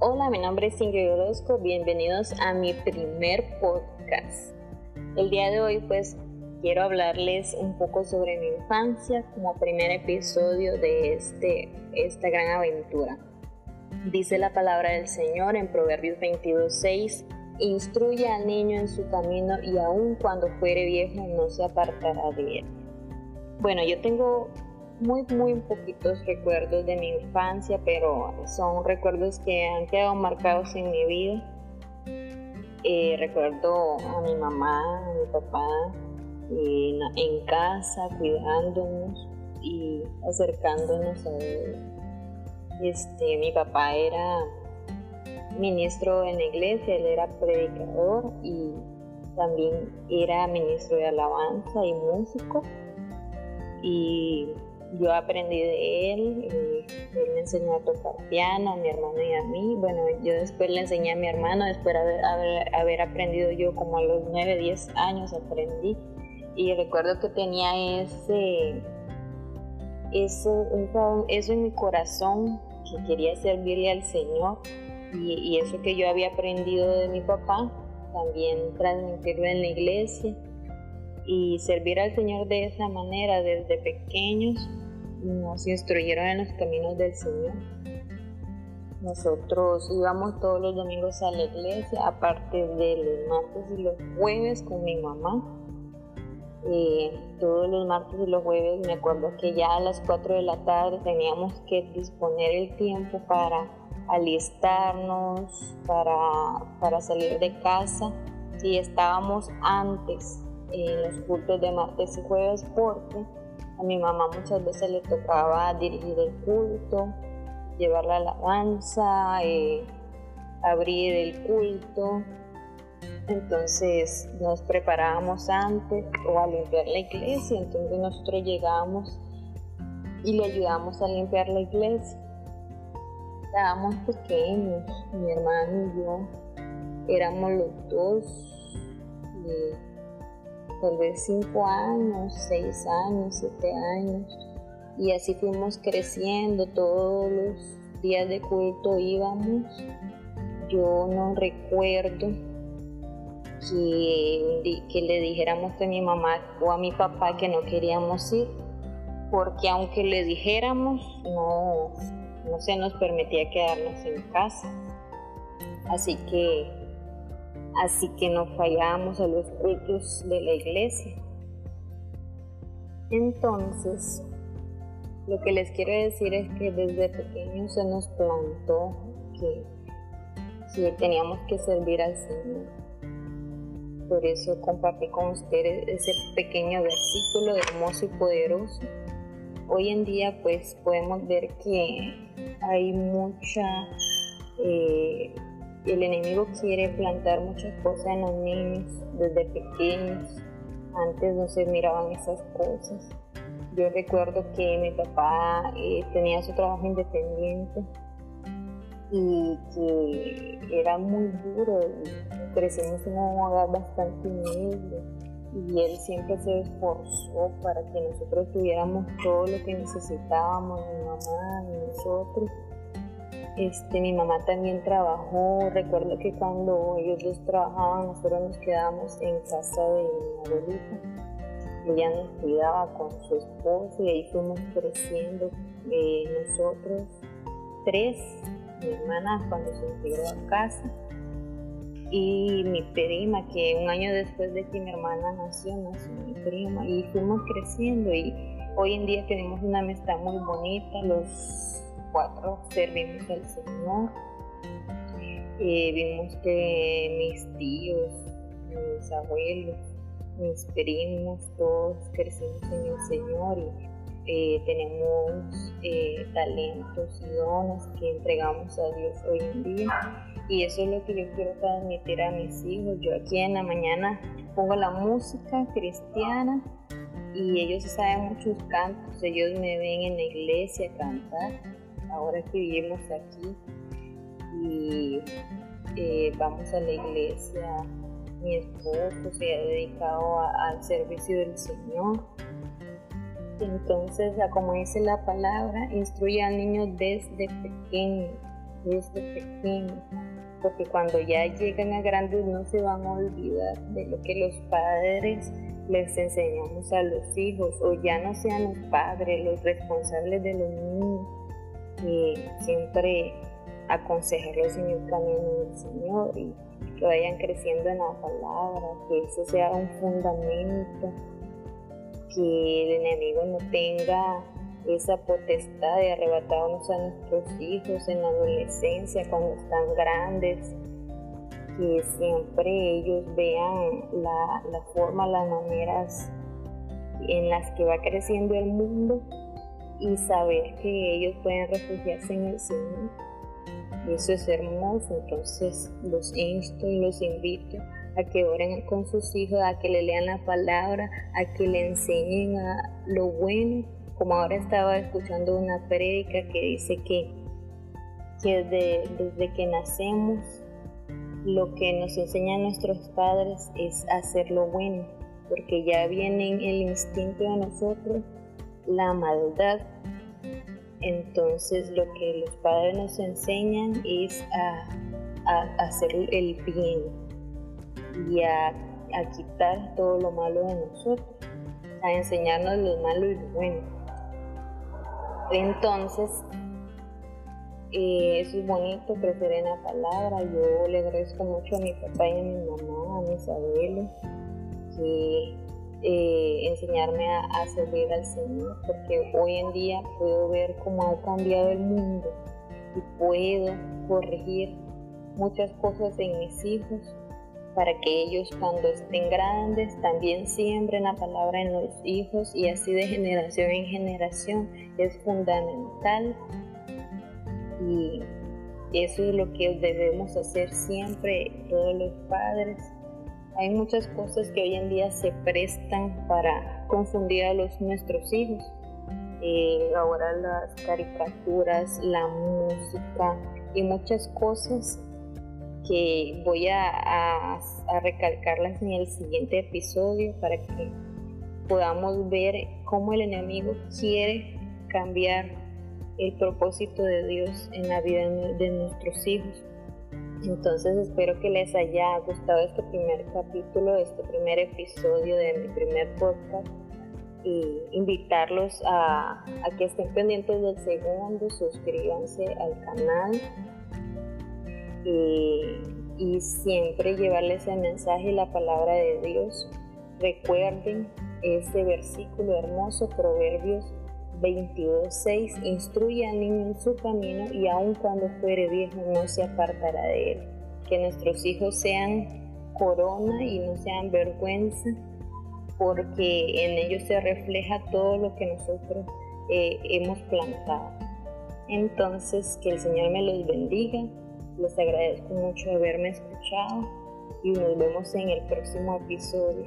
Hola, mi nombre es Ingrid Orozco, bienvenidos a mi primer podcast. El día de hoy pues quiero hablarles un poco sobre mi infancia como primer episodio de este, esta gran aventura. Dice la palabra del Señor en Proverbios 22.6, instruye al niño en su camino y aun cuando fuere viejo no se apartará de él. Bueno, yo tengo muy, muy poquitos recuerdos de mi infancia, pero son recuerdos que han quedado marcados en mi vida. Eh, recuerdo a mi mamá, a mi papá en, casa, cuidándonos y acercándonos a él. Este, mi papá era ministro en la iglesia, él era predicador y también era ministro de alabanza y músico. Y yo aprendí de él, él me enseñó a tocar piano, a mi hermano y a mí. Bueno, yo después le enseñé a mi hermano, después de haber, haber, aprendido yo como a los 9, 10 años aprendí. Y recuerdo que tenía ese, eso, eso en mi corazón, que quería servirle al Señor. Y, y eso que yo había aprendido de mi papá, también transmitirlo en la iglesia y servir al Señor de esa manera desde pequeños nos instruyeron en los caminos del Señor. Nosotros íbamos todos los domingos a la iglesia, aparte de los martes y los jueves con mi mamá. Eh, todos los martes y los jueves me acuerdo que ya a las 4 de la tarde teníamos que disponer el tiempo para alistarnos, para, para salir de casa. Si estábamos antes en los cultos de martes y jueves porque a mi mamá muchas veces le tocaba dirigir el culto, llevar la alabanza, eh, abrir el culto. Entonces nos preparábamos antes o a limpiar la iglesia, entonces nosotros llegábamos y le ayudamos a limpiar la iglesia. Estábamos pequeños, mi hermano y yo, éramos los dos. Y tal vez cinco años, seis años, siete años. Y así fuimos creciendo, todos los días de culto íbamos. Yo no recuerdo que, que le dijéramos a mi mamá o a mi papá que no queríamos ir, porque aunque le dijéramos, no, no se nos permitía quedarnos en casa. Así que así que no fallábamos a los cultos de la iglesia. Entonces, lo que les quiero decir es que desde pequeños se nos plantó que, teníamos que servir al Señor. Por eso compartí con ustedes ese pequeño versículo hermoso y poderoso. Hoy en día pues podemos ver que hay mucha eh, el enemigo quiere plantar muchas cosas en los niños desde pequeños. Antes no se miraban esas cosas. Yo recuerdo que mi papá eh, tenía su trabajo independiente y que era muy duro. Crecimos en un hogar bastante humilde y él siempre se esforzó para que nosotros tuviéramos todo lo que necesitábamos, mi mamá y nosotros este, mi mamá también trabajó, recuerdo que cuando ellos dos trabajaban, nosotros nos quedábamos en casa de mi abuelita. Ella nos cuidaba con su esposo y ahí fuimos creciendo. Eh, nosotros tres, mi hermana cuando se integró a casa y mi prima que un año después de que mi hermana nació, nació mi prima y fuimos creciendo. Y hoy en día tenemos una amistad muy bonita, los cuatro servimos al Señor. Eh, vimos que mis tíos, mis abuelos, mis primos, todos crecimos en el Señor y eh, tenemos eh, talentos y dones que entregamos a Dios hoy en día. Y eso es lo que yo quiero transmitir a mis hijos. Yo aquí en la mañana pongo la música cristiana y ellos saben muchos cantos. Ellos me ven en la iglesia cantar ahora que vivimos aquí y eh, vamos a la iglesia, mi esposo se ha dedicado al servicio del Señor. Entonces, como dice la palabra, instruye al niño desde pequeño. desde pequeños, porque cuando ya llegan a grandes no se van a olvidar de lo que los padres les enseñamos a los hijos, o ya no sean los padres los responsables de los niños, y siempre aconsejarlos en el camino del Señor y que vayan creciendo en la palabra, que ese sea un fundamento, que el enemigo no tenga esa potestad de arrebatarnos a nuestros hijos en la adolescencia, cuando están grandes, que siempre ellos vean la, la forma, las maneras en las que va creciendo el mundo y saber que ellos pueden refugiarse en el Señor eso es hermoso, entonces los insto y los invito a que oren con sus hijos, a que le lean la palabra, a que le enseñen a lo bueno. Como ahora estaba escuchando una prédica que dice que, desde, desde que nacemos, lo que nos enseñan nuestros padres es hacer lo bueno, porque ya viene en el instinto de nosotros la maldad entonces lo que los padres nos enseñan es a, hacer el bien y a, quitar todo lo malo de nosotros, a enseñarnos lo malo y lo bueno. Entonces, eh, eso es bonito crecer en la palabra. Yo le agradezco mucho a mi papá y a mi mamá, a mis abuelos, que eh, enseñarme a, servir al Señor, porque hoy en día puedo ver cómo ha cambiado el mundo y puedo corregir muchas cosas en mis hijos para que ellos cuando estén grandes también siembren la palabra en los hijos y así de generación en generación es fundamental. Y eso es lo que debemos hacer siempre todos los padres hay muchas cosas que hoy en día se prestan para confundir a nuestros hijos. Eh, ahora las caricaturas, la música y muchas cosas que voy a, a, recalcarlas en el siguiente episodio para que podamos ver cómo el enemigo quiere cambiar el propósito de Dios en la vida de nuestros hijos. Entonces espero que les haya gustado este primer capítulo, este primer episodio de mi primer podcast y invitarlos a, que estén pendientes del segundo, suscríbanse al canal y, siempre llevarles el mensaje y la palabra de Dios. Recuerden ese versículo hermoso, Proverbios 22.6 Instruye al niño en su camino y aun cuando fuere viejo no se apartará de él. Que nuestros hijos sean corona y no sean vergüenza, porque en ellos se refleja todo lo que nosotros eh, hemos plantado. Entonces, que el Señor me los bendiga. Les agradezco mucho haberme escuchado y nos vemos en el próximo episodio.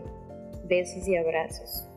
Besos y abrazos.